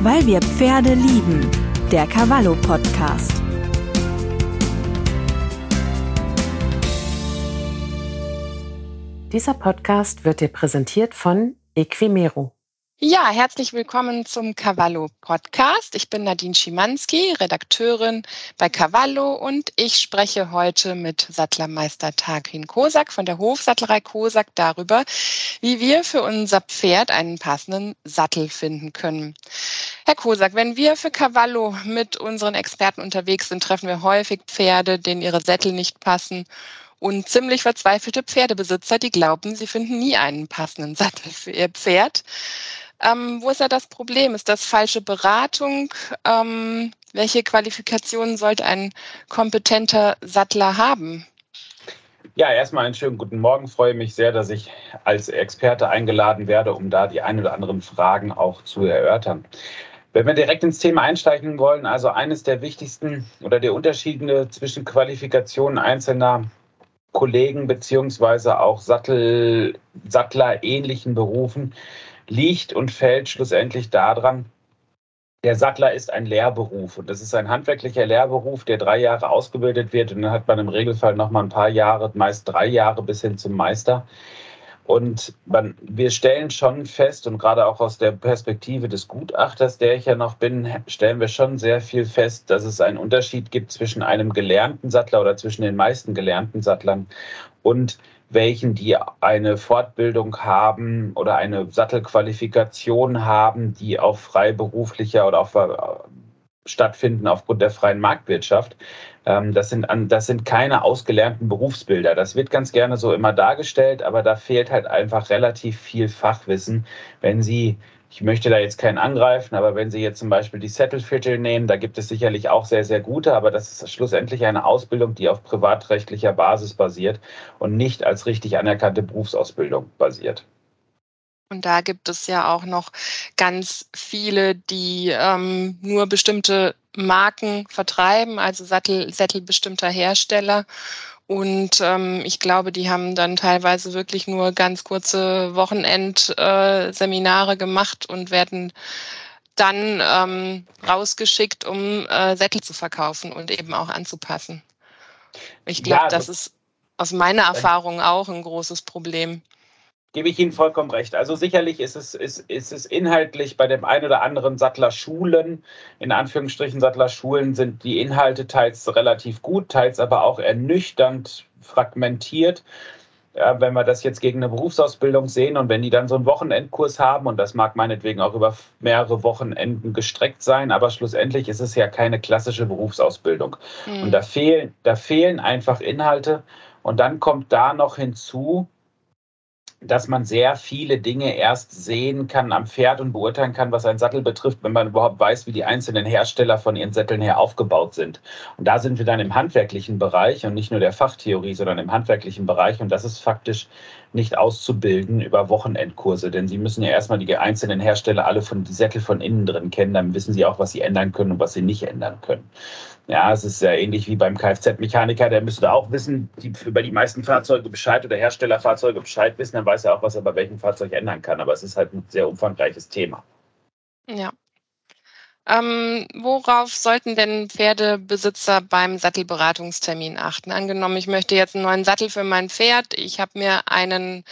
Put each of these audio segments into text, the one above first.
Weil wir Pferde lieben. Der Cavallo Podcast. Dieser Podcast wird dir präsentiert von Equimero. Ja, herzlich willkommen zum Cavallo Podcast. Ich bin Nadine Schimanski, Redakteurin bei Cavallo und ich spreche heute mit Sattlermeister Tarkin Kosak von der Hofsattlerei Kosak darüber, wie wir für unser Pferd einen passenden Sattel finden können. Herr Kosak, wenn wir für Cavallo mit unseren Experten unterwegs sind, treffen wir häufig Pferde, denen ihre Sättel nicht passen und ziemlich verzweifelte Pferdebesitzer, die glauben, sie finden nie einen passenden Sattel für ihr Pferd. Ähm, wo ist da das Problem? Ist das falsche Beratung? Ähm, welche Qualifikationen sollte ein kompetenter Sattler haben? Ja, erstmal einen schönen guten Morgen. Freue mich sehr, dass ich als Experte eingeladen werde, um da die ein oder anderen Fragen auch zu erörtern. Wenn wir direkt ins Thema einsteigen wollen, also eines der wichtigsten oder der Unterschiede zwischen Qualifikationen einzelner Kollegen beziehungsweise auch Sattel, Sattler ähnlichen Berufen liegt und fällt schlussendlich daran, der Sattler ist ein Lehrberuf. Und das ist ein handwerklicher Lehrberuf, der drei Jahre ausgebildet wird. Und dann hat man im Regelfall noch mal ein paar Jahre, meist drei Jahre bis hin zum Meister. Und man, wir stellen schon fest, und gerade auch aus der Perspektive des Gutachters, der ich ja noch bin, stellen wir schon sehr viel fest, dass es einen Unterschied gibt zwischen einem gelernten Sattler oder zwischen den meisten gelernten Sattlern. Und welchen, die eine Fortbildung haben oder eine Sattelqualifikation haben, die auf freiberuflicher oder auf äh, stattfinden aufgrund der freien Marktwirtschaft. Ähm, das, sind, das sind keine ausgelernten Berufsbilder. Das wird ganz gerne so immer dargestellt, aber da fehlt halt einfach relativ viel Fachwissen. Wenn Sie ich möchte da jetzt keinen angreifen, aber wenn Sie jetzt zum Beispiel die Settleviertel nehmen, da gibt es sicherlich auch sehr, sehr gute, aber das ist schlussendlich eine Ausbildung, die auf privatrechtlicher Basis basiert und nicht als richtig anerkannte Berufsausbildung basiert. Und da gibt es ja auch noch ganz viele, die ähm, nur bestimmte Marken vertreiben, also Sattel, Sättel bestimmter Hersteller. Und ähm, ich glaube, die haben dann teilweise wirklich nur ganz kurze Wochenendseminare äh, gemacht und werden dann ähm, rausgeschickt, um äh, Sättel zu verkaufen und eben auch anzupassen. Ich glaube, ja, das ist aus meiner Erfahrung auch ein großes Problem gebe ich Ihnen vollkommen recht. Also sicherlich ist es, ist, ist es inhaltlich bei dem einen oder anderen Sattlerschulen, in Anführungsstrichen Sattlerschulen, sind die Inhalte teils relativ gut, teils aber auch ernüchternd fragmentiert. Ja, wenn wir das jetzt gegen eine Berufsausbildung sehen und wenn die dann so einen Wochenendkurs haben, und das mag meinetwegen auch über mehrere Wochenenden gestreckt sein, aber schlussendlich ist es ja keine klassische Berufsausbildung. Mhm. Und da fehlen, da fehlen einfach Inhalte. Und dann kommt da noch hinzu, dass man sehr viele Dinge erst sehen kann am Pferd und beurteilen kann, was einen Sattel betrifft, wenn man überhaupt weiß, wie die einzelnen Hersteller von ihren Sätteln her aufgebaut sind. Und da sind wir dann im handwerklichen Bereich und nicht nur der Fachtheorie, sondern im handwerklichen Bereich. Und das ist faktisch nicht auszubilden über Wochenendkurse, denn sie müssen ja erstmal die einzelnen Hersteller alle von die Sättel von innen drin kennen, dann wissen sie auch, was sie ändern können und was sie nicht ändern können. Ja, es ist ja ähnlich wie beim Kfz-Mechaniker, der müsste auch wissen, die, über die meisten Fahrzeuge Bescheid oder Herstellerfahrzeuge Bescheid wissen, dann weiß er auch, was er bei welchem Fahrzeug ändern kann. Aber es ist halt ein sehr umfangreiches Thema. Ja. Ähm, worauf sollten denn Pferdebesitzer beim Sattelberatungstermin achten? Angenommen, ich möchte jetzt einen neuen Sattel für mein Pferd. Ich habe mir einen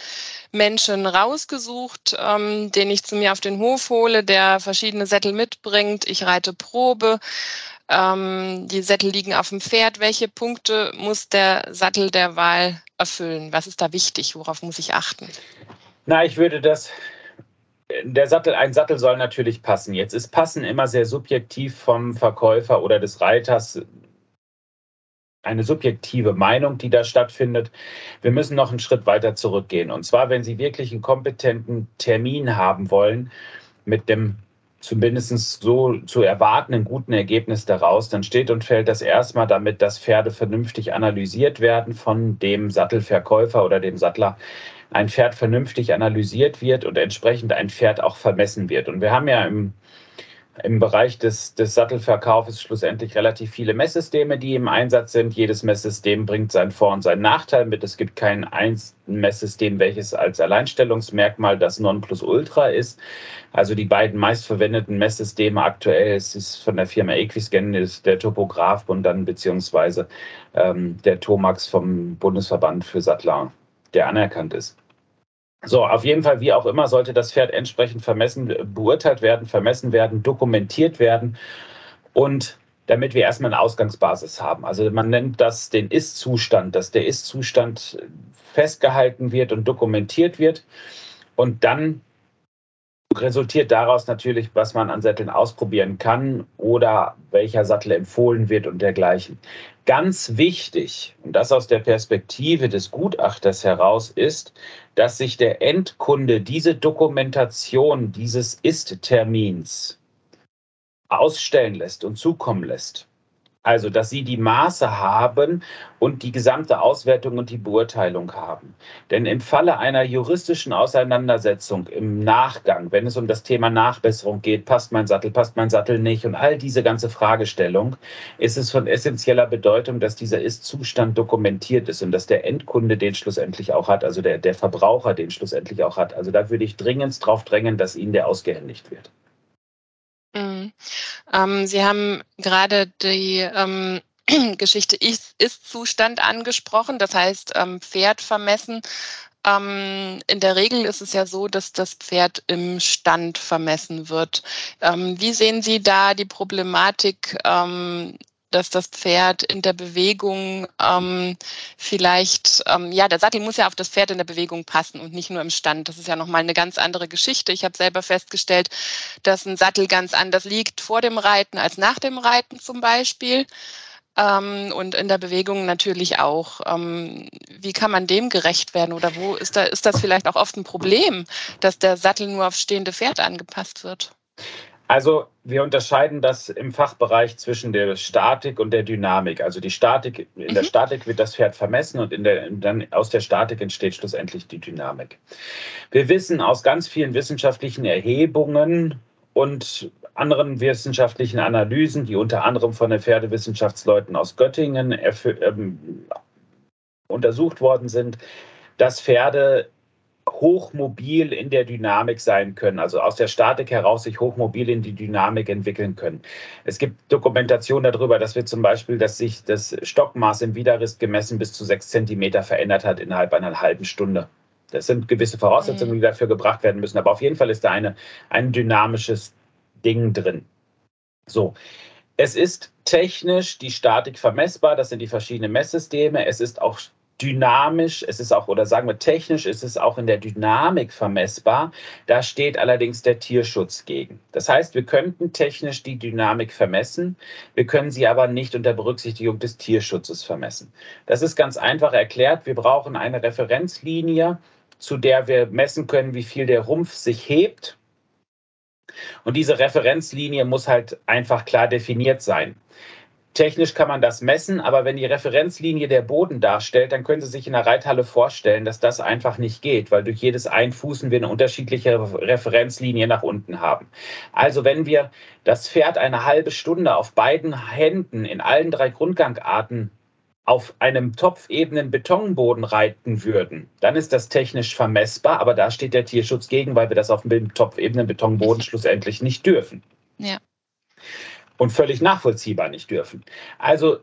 Menschen rausgesucht, ähm, den ich zu mir auf den Hof hole, der verschiedene Sättel mitbringt. Ich reite Probe. Ähm, die Sättel liegen auf dem Pferd. Welche Punkte muss der Sattel der Wahl erfüllen? Was ist da wichtig? Worauf muss ich achten? Na, ich würde das. Der Sattel, ein Sattel soll natürlich passen. Jetzt ist Passen immer sehr subjektiv vom Verkäufer oder des Reiters eine subjektive Meinung, die da stattfindet. Wir müssen noch einen Schritt weiter zurückgehen. Und zwar, wenn Sie wirklich einen kompetenten Termin haben wollen mit dem zumindest so zu erwartenden guten Ergebnis daraus, dann steht und fällt das erstmal damit, dass Pferde vernünftig analysiert werden von dem Sattelverkäufer oder dem Sattler. Ein Pferd vernünftig analysiert wird und entsprechend ein Pferd auch vermessen wird. Und wir haben ja im im Bereich des, des Sattelverkaufs schlussendlich relativ viele Messsysteme, die im Einsatz sind. Jedes Messsystem bringt seinen Vor- und seinen Nachteil mit. Es gibt kein Messsystem, welches als Alleinstellungsmerkmal das Nonplusultra ist. Also die beiden meistverwendeten Messsysteme aktuell es ist von der Firma Equiscan ist der Topograph und dann beziehungsweise ähm, der Tomax vom Bundesverband für Sattler, der anerkannt ist. So, auf jeden Fall, wie auch immer, sollte das Pferd entsprechend vermessen, beurteilt werden, vermessen werden, dokumentiert werden und damit wir erstmal eine Ausgangsbasis haben. Also man nennt das den Ist-Zustand, dass der Ist-Zustand festgehalten wird und dokumentiert wird. Und dann resultiert daraus natürlich, was man an Sätteln ausprobieren kann oder welcher Sattel empfohlen wird und dergleichen. Ganz wichtig, und das aus der Perspektive des Gutachters heraus, ist, dass sich der Endkunde diese Dokumentation dieses Ist-Termins ausstellen lässt und zukommen lässt. Also, dass sie die Maße haben und die gesamte Auswertung und die Beurteilung haben. Denn im Falle einer juristischen Auseinandersetzung im Nachgang, wenn es um das Thema Nachbesserung geht, passt mein Sattel, passt mein Sattel nicht und all diese ganze Fragestellung, ist es von essentieller Bedeutung, dass dieser Ist-Zustand dokumentiert ist und dass der Endkunde den schlussendlich auch hat, also der, der Verbraucher den schlussendlich auch hat. Also da würde ich dringend darauf drängen, dass ihnen der ausgehändigt wird. Ähm, Sie haben gerade die ähm, Geschichte Ist-Zustand angesprochen, das heißt ähm, Pferd vermessen. Ähm, in der Regel ist es ja so, dass das Pferd im Stand vermessen wird. Ähm, wie sehen Sie da die Problematik ähm, dass das Pferd in der Bewegung ähm, vielleicht, ähm, ja, der Sattel muss ja auf das Pferd in der Bewegung passen und nicht nur im Stand. Das ist ja nochmal eine ganz andere Geschichte. Ich habe selber festgestellt, dass ein Sattel ganz anders liegt vor dem Reiten als nach dem Reiten zum Beispiel. Ähm, und in der Bewegung natürlich auch. Ähm, wie kann man dem gerecht werden oder wo ist da, ist das vielleicht auch oft ein Problem, dass der Sattel nur aufs stehende Pferd angepasst wird? Also wir unterscheiden das im Fachbereich zwischen der Statik und der Dynamik. Also die Statik, in der mhm. Statik wird das Pferd vermessen und in der, dann aus der Statik entsteht schlussendlich die Dynamik. Wir wissen aus ganz vielen wissenschaftlichen Erhebungen und anderen wissenschaftlichen Analysen, die unter anderem von den Pferdewissenschaftsleuten aus Göttingen ähm, untersucht worden sind, dass Pferde hochmobil in der Dynamik sein können, also aus der Statik heraus sich hochmobil in die Dynamik entwickeln können. Es gibt Dokumentation darüber, dass wir zum Beispiel, dass sich das Stockmaß im Widerriss gemessen bis zu sechs Zentimeter verändert hat innerhalb einer halben Stunde. Das sind gewisse Voraussetzungen, die dafür gebracht werden müssen. Aber auf jeden Fall ist da eine, ein dynamisches Ding drin. So. Es ist technisch die Statik vermessbar. Das sind die verschiedenen Messsysteme. Es ist auch dynamisch, es ist auch, oder sagen wir technisch, ist es auch in der Dynamik vermessbar. Da steht allerdings der Tierschutz gegen. Das heißt, wir könnten technisch die Dynamik vermessen, wir können sie aber nicht unter Berücksichtigung des Tierschutzes vermessen. Das ist ganz einfach erklärt. Wir brauchen eine Referenzlinie, zu der wir messen können, wie viel der Rumpf sich hebt. Und diese Referenzlinie muss halt einfach klar definiert sein. Technisch kann man das messen, aber wenn die Referenzlinie der Boden darstellt, dann können Sie sich in der Reithalle vorstellen, dass das einfach nicht geht, weil durch jedes Einfußen wir eine unterschiedliche Referenzlinie nach unten haben. Also wenn wir das Pferd eine halbe Stunde auf beiden Händen in allen drei Grundgangarten auf einem topfebenen Betonboden reiten würden, dann ist das technisch vermessbar, aber da steht der Tierschutz gegen, weil wir das auf dem topfebenen Betonboden schlussendlich nicht dürfen. Ja und völlig nachvollziehbar nicht dürfen. Also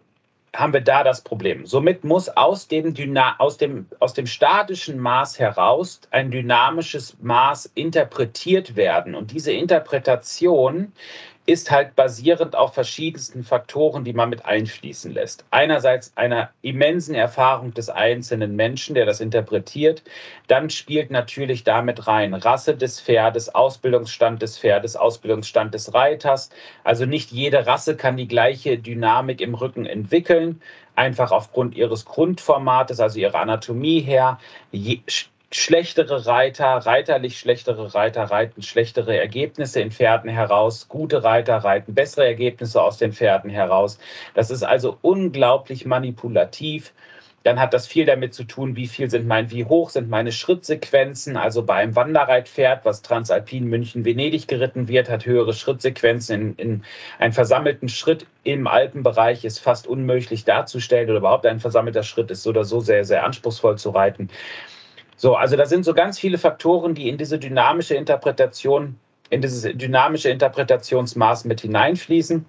haben wir da das Problem. Somit muss aus dem, aus dem, aus dem statischen Maß heraus ein dynamisches Maß interpretiert werden. Und diese Interpretation ist halt basierend auf verschiedensten Faktoren, die man mit einfließen lässt. Einerseits einer immensen Erfahrung des einzelnen Menschen, der das interpretiert. Dann spielt natürlich damit rein Rasse des Pferdes, Ausbildungsstand des Pferdes, Ausbildungsstand des Reiters. Also nicht jede Rasse kann die gleiche Dynamik im Rücken entwickeln einfach aufgrund ihres Grundformates, also ihrer Anatomie her. Schlechtere Reiter, reiterlich schlechtere Reiter reiten schlechtere Ergebnisse in Pferden heraus, gute Reiter reiten bessere Ergebnisse aus den Pferden heraus. Das ist also unglaublich manipulativ dann hat das viel damit zu tun, wie viel sind mein, wie hoch sind meine Schrittsequenzen. Also bei einem Wanderreitpferd, was Transalpin München-Venedig geritten wird, hat höhere Schrittsequenzen. In, in einen versammelten Schritt im Alpenbereich ist fast unmöglich darzustellen oder überhaupt ein versammelter Schritt ist so oder so sehr, sehr anspruchsvoll zu reiten. So, also da sind so ganz viele Faktoren, die in diese dynamische Interpretation, in dieses dynamische Interpretationsmaß mit hineinfließen.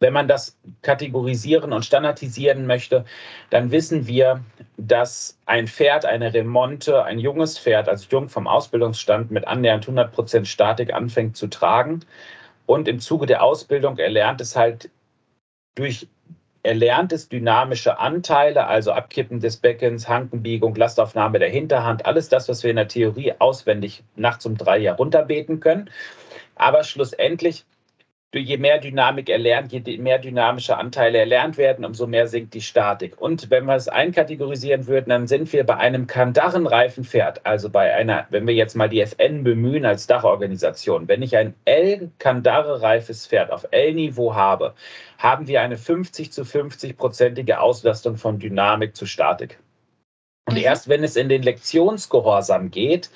Wenn man das kategorisieren und standardisieren möchte, dann wissen wir, dass ein Pferd, eine Remonte, ein junges Pferd, also jung vom Ausbildungsstand mit annähernd 100 Prozent Statik anfängt zu tragen und im Zuge der Ausbildung erlernt es halt durch erlerntes dynamische Anteile, also Abkippen des Beckens, Hankenbiegung, Lastaufnahme der Hinterhand, alles das, was wir in der Theorie auswendig nachts um drei Jahr runterbeten können. Aber schlussendlich je mehr Dynamik erlernt, je mehr dynamische Anteile erlernt werden, umso mehr sinkt die Statik. Und wenn wir es einkategorisieren würden, dann sind wir bei einem Kandarrenreifenpferd, also bei einer, wenn wir jetzt mal die FN bemühen als Dachorganisation, wenn ich ein L-Kandare-reifes Pferd auf L-Niveau habe, haben wir eine 50 zu 50-prozentige Auslastung von Dynamik zu Statik. Und mhm. erst wenn es in den Lektionsgehorsam geht,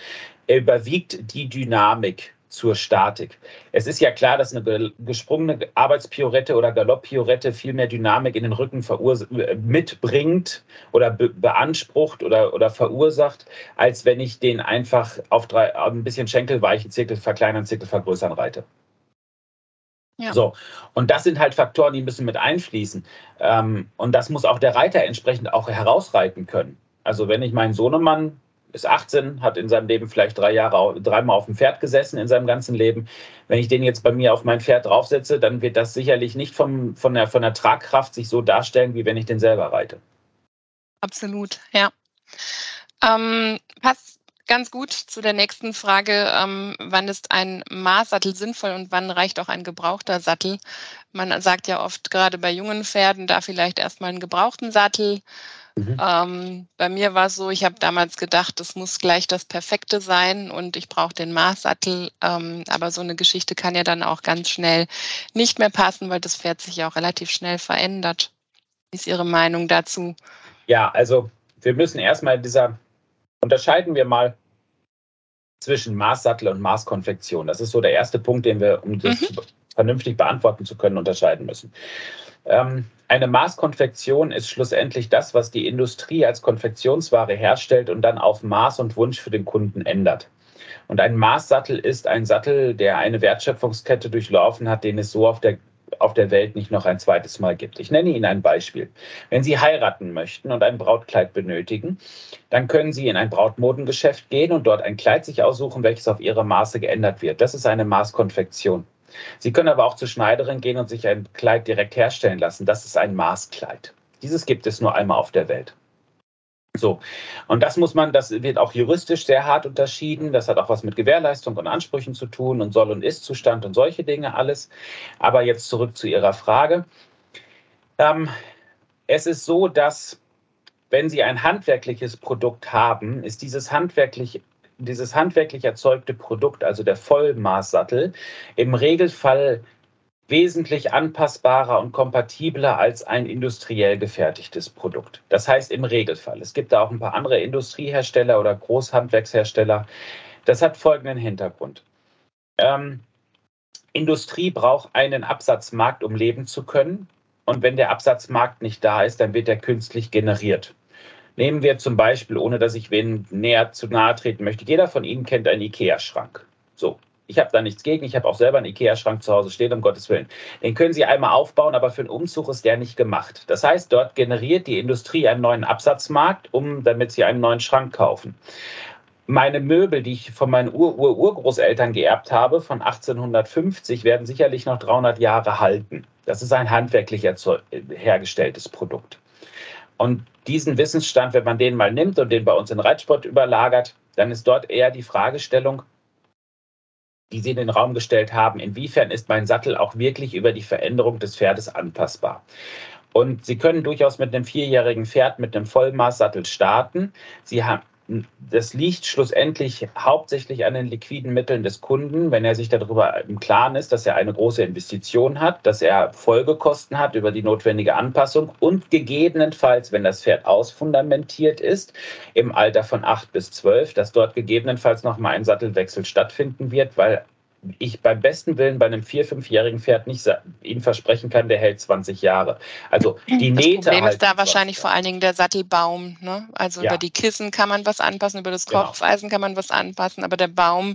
überwiegt die Dynamik zur Statik. Es ist ja klar, dass eine gesprungene Arbeitspiorette oder Galopppiorette viel mehr Dynamik in den Rücken mitbringt oder be beansprucht oder, oder verursacht, als wenn ich den einfach auf, drei, ein bisschen schenkelweichen Zirkel verkleinern, Zirkel vergrößern reite. Ja. So, und das sind halt Faktoren, die müssen mit einfließen. Ähm, und das muss auch der Reiter entsprechend auch herausreiten können. Also wenn ich meinen Sohnemann ist 18, hat in seinem Leben vielleicht drei Jahre, dreimal auf dem Pferd gesessen in seinem ganzen Leben. Wenn ich den jetzt bei mir auf mein Pferd draufsetze, dann wird das sicherlich nicht vom, von, der, von der Tragkraft sich so darstellen, wie wenn ich den selber reite. Absolut, ja. Ähm, passt ganz gut zu der nächsten Frage. Ähm, wann ist ein Maßsattel sinnvoll und wann reicht auch ein gebrauchter Sattel? Man sagt ja oft, gerade bei jungen Pferden, da vielleicht erstmal einen gebrauchten Sattel Mhm. Ähm, bei mir war es so, ich habe damals gedacht, das muss gleich das Perfekte sein und ich brauche den Maßsattel. Ähm, aber so eine Geschichte kann ja dann auch ganz schnell nicht mehr passen, weil das Pferd sich ja auch relativ schnell verändert. Wie ist Ihre Meinung dazu? Ja, also wir müssen erstmal dieser, unterscheiden wir mal zwischen Maßsattel und Maßkonfektion. Das ist so der erste Punkt, den wir, um das mhm. vernünftig beantworten zu können, unterscheiden müssen. Ähm, eine Maßkonfektion ist schlussendlich das, was die Industrie als Konfektionsware herstellt und dann auf Maß und Wunsch für den Kunden ändert. Und ein Maßsattel ist ein Sattel, der eine Wertschöpfungskette durchlaufen hat, den es so auf der auf der Welt nicht noch ein zweites Mal gibt. Ich nenne Ihnen ein Beispiel. Wenn Sie heiraten möchten und ein Brautkleid benötigen, dann können Sie in ein Brautmodengeschäft gehen und dort ein Kleid sich aussuchen, welches auf Ihre Maße geändert wird. Das ist eine Maßkonfektion. Sie können aber auch zur Schneiderin gehen und sich ein Kleid direkt herstellen lassen. Das ist ein Maßkleid. Dieses gibt es nur einmal auf der Welt. So, und das muss man, das wird auch juristisch sehr hart unterschieden. Das hat auch was mit Gewährleistung und Ansprüchen zu tun und Soll- und Ist-Zustand und solche Dinge alles. Aber jetzt zurück zu Ihrer Frage. Ähm, es ist so, dass wenn Sie ein handwerkliches Produkt haben, ist dieses handwerklich dieses handwerklich erzeugte Produkt, also der Vollmaßsattel, im Regelfall wesentlich anpassbarer und kompatibler als ein industriell gefertigtes Produkt. Das heißt im Regelfall. Es gibt da auch ein paar andere Industriehersteller oder Großhandwerkshersteller. Das hat folgenden Hintergrund. Ähm, Industrie braucht einen Absatzmarkt, um leben zu können. Und wenn der Absatzmarkt nicht da ist, dann wird er künstlich generiert. Nehmen wir zum Beispiel, ohne dass ich wen näher zu nahe treten möchte, jeder von Ihnen kennt einen IKEA-Schrank. So, ich habe da nichts gegen. Ich habe auch selber einen IKEA-Schrank zu Hause stehen, um Gottes Willen. Den können Sie einmal aufbauen, aber für einen Umzug ist der nicht gemacht. Das heißt, dort generiert die Industrie einen neuen Absatzmarkt, um, damit Sie einen neuen Schrank kaufen. Meine Möbel, die ich von meinen Ur-Ur-Urgroßeltern geerbt habe, von 1850, werden sicherlich noch 300 Jahre halten. Das ist ein handwerklich hergestelltes Produkt. Und diesen Wissensstand, wenn man den mal nimmt und den bei uns in Reitsport überlagert, dann ist dort eher die Fragestellung, die Sie in den Raum gestellt haben, inwiefern ist mein Sattel auch wirklich über die Veränderung des Pferdes anpassbar. Und Sie können durchaus mit einem vierjährigen Pferd mit einem Vollmaßsattel starten. Sie haben das liegt schlussendlich hauptsächlich an den liquiden Mitteln des Kunden, wenn er sich darüber im Klaren ist, dass er eine große Investition hat, dass er Folgekosten hat über die notwendige Anpassung und gegebenenfalls, wenn das Pferd ausfundamentiert ist, im Alter von acht bis zwölf, dass dort gegebenenfalls nochmal ein Sattelwechsel stattfinden wird, weil ich beim besten Willen bei einem vier-, fünfjährigen Pferd nicht Ihnen versprechen kann, der hält 20 Jahre. Also die das Nähte. Das Problem ist da wahrscheinlich vor allen Dingen der Sattelbaum. Ne? Also ja. über die Kissen kann man was anpassen, über das Kopfeisen genau. kann man was anpassen, aber der Baum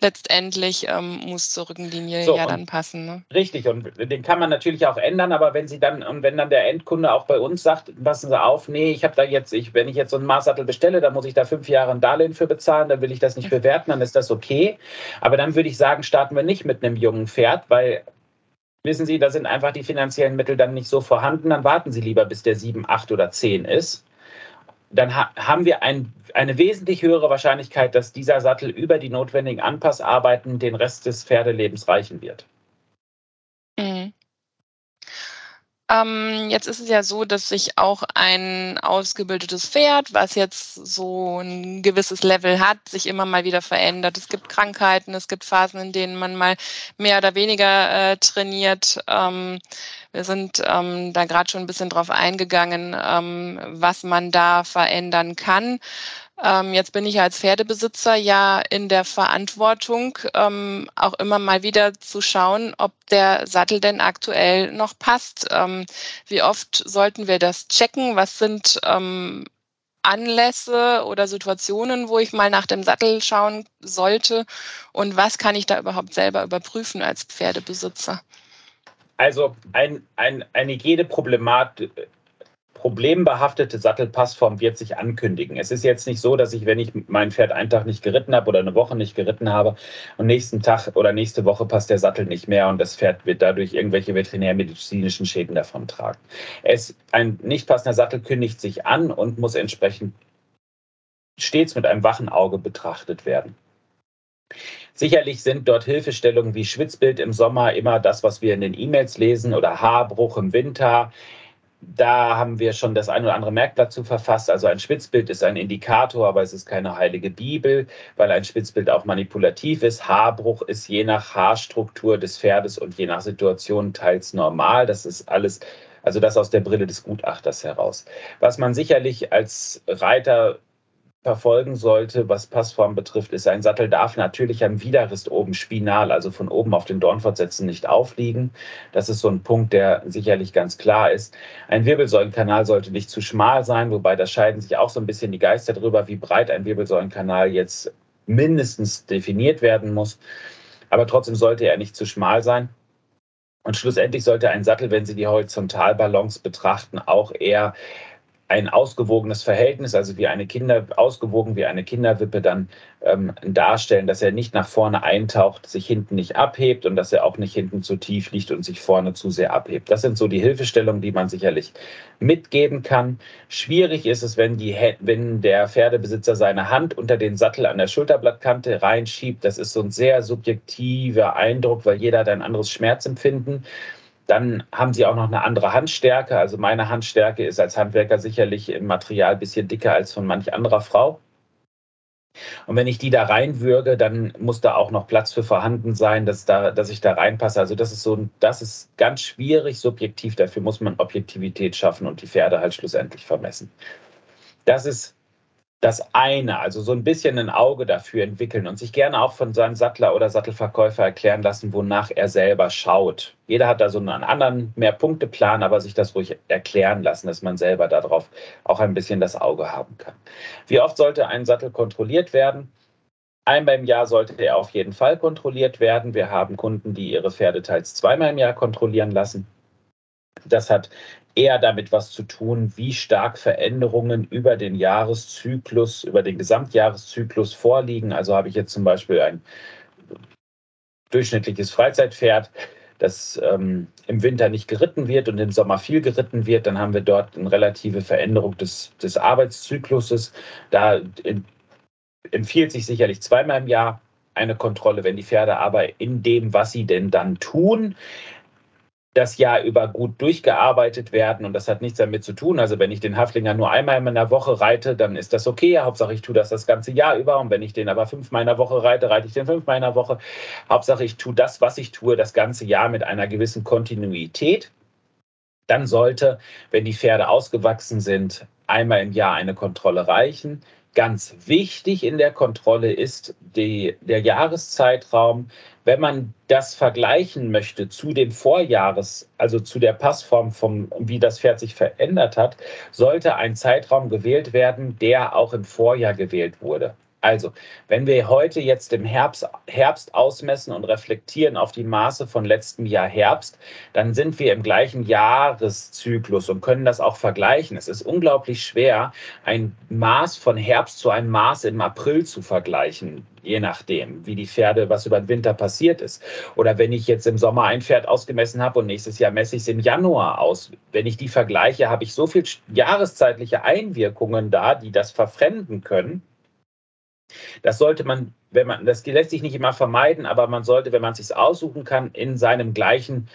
letztendlich ähm, muss zur Rückenlinie so, ja dann passen. Ne? Richtig, und den kann man natürlich auch ändern, aber wenn Sie dann, und wenn dann der Endkunde auch bei uns sagt, passen Sie auf, nee, ich habe da jetzt, ich, wenn ich jetzt so einen Maßsattel bestelle, dann muss ich da fünf Jahre ein Darlehen für bezahlen, dann will ich das nicht bewerten, dann ist das okay. Aber dann würde ich sagen, starten wir nicht mit einem jungen Pferd, weil wissen Sie, da sind einfach die finanziellen Mittel dann nicht so vorhanden, dann warten Sie lieber, bis der sieben, acht oder zehn ist dann ha haben wir ein, eine wesentlich höhere Wahrscheinlichkeit, dass dieser Sattel über die notwendigen Anpassarbeiten den Rest des Pferdelebens reichen wird. Mhm. Ähm, jetzt ist es ja so, dass sich auch ein ausgebildetes Pferd, was jetzt so ein gewisses Level hat, sich immer mal wieder verändert. Es gibt Krankheiten, es gibt Phasen, in denen man mal mehr oder weniger äh, trainiert. Ähm, wir sind ähm, da gerade schon ein bisschen drauf eingegangen, ähm, was man da verändern kann. Ähm, jetzt bin ich als Pferdebesitzer ja in der Verantwortung, ähm, auch immer mal wieder zu schauen, ob der Sattel denn aktuell noch passt. Ähm, wie oft sollten wir das checken? Was sind ähm, Anlässe oder Situationen, wo ich mal nach dem Sattel schauen sollte? Und was kann ich da überhaupt selber überprüfen als Pferdebesitzer? Also ein, ein, eine jede Problematik problembehaftete Sattelpassform wird sich ankündigen. Es ist jetzt nicht so, dass ich, wenn ich mein Pferd einen Tag nicht geritten habe oder eine Woche nicht geritten habe und nächsten Tag oder nächste Woche passt der Sattel nicht mehr und das Pferd wird dadurch irgendwelche veterinärmedizinischen Schäden davon tragen. Es, ein nicht passender Sattel kündigt sich an und muss entsprechend stets mit einem wachen Auge betrachtet werden. Sicherlich sind dort Hilfestellungen wie Schwitzbild im Sommer immer das, was wir in den E-Mails lesen oder Haarbruch im Winter. Da haben wir schon das ein oder andere Merkblatt zu verfasst. Also ein Schwitzbild ist ein Indikator, aber es ist keine heilige Bibel, weil ein Schwitzbild auch manipulativ ist. Haarbruch ist je nach Haarstruktur des Pferdes und je nach Situation teils normal. Das ist alles, also das aus der Brille des Gutachters heraus. Was man sicherlich als Reiter verfolgen sollte, was Passform betrifft, ist, ein Sattel darf natürlich am Widerrist oben spinal, also von oben auf den Dornfortsätzen nicht aufliegen. Das ist so ein Punkt, der sicherlich ganz klar ist. Ein Wirbelsäulenkanal sollte nicht zu schmal sein, wobei da scheiden sich auch so ein bisschen die Geister drüber, wie breit ein Wirbelsäulenkanal jetzt mindestens definiert werden muss. Aber trotzdem sollte er nicht zu schmal sein. Und schlussendlich sollte ein Sattel, wenn Sie die Horizontalballons betrachten, auch eher ein ausgewogenes Verhältnis, also wie eine Kinder, ausgewogen wie eine Kinderwippe dann ähm, darstellen, dass er nicht nach vorne eintaucht, sich hinten nicht abhebt und dass er auch nicht hinten zu tief liegt und sich vorne zu sehr abhebt. Das sind so die Hilfestellungen, die man sicherlich mitgeben kann. Schwierig ist es, wenn, die, wenn der Pferdebesitzer seine Hand unter den Sattel an der Schulterblattkante reinschiebt. Das ist so ein sehr subjektiver Eindruck, weil jeder hat ein anderes Schmerzempfinden. Dann haben sie auch noch eine andere Handstärke. Also meine Handstärke ist als Handwerker sicherlich im Material ein bisschen dicker als von manch anderer Frau. Und wenn ich die da reinwürge, dann muss da auch noch Platz für vorhanden sein, dass, da, dass ich da reinpasse. Also das ist so, das ist ganz schwierig subjektiv. Dafür muss man Objektivität schaffen und die Pferde halt schlussendlich vermessen. Das ist das eine, also so ein bisschen ein Auge dafür entwickeln und sich gerne auch von seinem Sattler oder Sattelverkäufer erklären lassen, wonach er selber schaut. Jeder hat da so einen anderen Mehr-Punkte-Plan, aber sich das ruhig erklären lassen, dass man selber darauf auch ein bisschen das Auge haben kann. Wie oft sollte ein Sattel kontrolliert werden? Einmal im Jahr sollte er auf jeden Fall kontrolliert werden. Wir haben Kunden, die ihre Pferde teils zweimal im Jahr kontrollieren lassen. Das hat eher damit was zu tun, wie stark Veränderungen über den Jahreszyklus, über den Gesamtjahreszyklus vorliegen. Also habe ich jetzt zum Beispiel ein durchschnittliches Freizeitpferd, das ähm, im Winter nicht geritten wird und im Sommer viel geritten wird, dann haben wir dort eine relative Veränderung des, des Arbeitszykluses. Da empfiehlt sich sicherlich zweimal im Jahr eine Kontrolle, wenn die Pferde aber in dem, was sie denn dann tun, das Jahr über gut durchgearbeitet werden und das hat nichts damit zu tun. Also wenn ich den Haflinger nur einmal in einer Woche reite, dann ist das okay. Hauptsache ich tue das das ganze Jahr über und wenn ich den aber fünfmal in der Woche reite, reite ich den fünfmal in der Woche. Hauptsache ich tue das, was ich tue, das ganze Jahr mit einer gewissen Kontinuität. Dann sollte, wenn die Pferde ausgewachsen sind, einmal im Jahr eine Kontrolle reichen. Ganz wichtig in der Kontrolle ist die, der Jahreszeitraum. Wenn man das vergleichen möchte zu dem Vorjahres, also zu der Passform, vom, wie das Pferd sich verändert hat, sollte ein Zeitraum gewählt werden, der auch im Vorjahr gewählt wurde. Also, wenn wir heute jetzt im Herbst, Herbst ausmessen und reflektieren auf die Maße von letztem Jahr Herbst, dann sind wir im gleichen Jahreszyklus und können das auch vergleichen. Es ist unglaublich schwer, ein Maß von Herbst zu einem Maß im April zu vergleichen, je nachdem, wie die Pferde, was über den Winter passiert ist. Oder wenn ich jetzt im Sommer ein Pferd ausgemessen habe und nächstes Jahr messe ich es im Januar aus. Wenn ich die vergleiche, habe ich so viel jahreszeitliche Einwirkungen da, die das verfremden können das sollte man, wenn man, das lässt sich nicht immer vermeiden, aber man sollte, wenn man es sich aussuchen kann, in seinem gleichen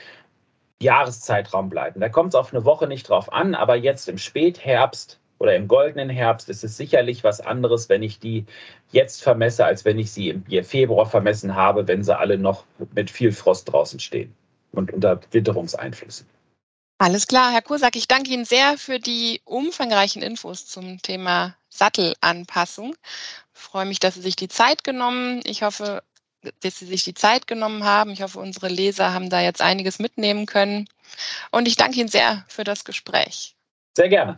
Jahreszeitraum bleiben. Da kommt es auf eine Woche nicht drauf an, aber jetzt im Spätherbst oder im goldenen Herbst ist es sicherlich was anderes, wenn ich die jetzt vermesse, als wenn ich sie im Februar vermessen habe, wenn sie alle noch mit viel Frost draußen stehen und unter Witterungseinflüssen. Alles klar, Herr Kursack, ich danke Ihnen sehr für die umfangreichen Infos zum Thema Sattelanpassung. Ich freue mich, dass Sie sich die Zeit genommen. Ich hoffe, dass Sie sich die Zeit genommen haben. Ich hoffe, unsere Leser haben da jetzt einiges mitnehmen können. Und ich danke Ihnen sehr für das Gespräch. Sehr gerne.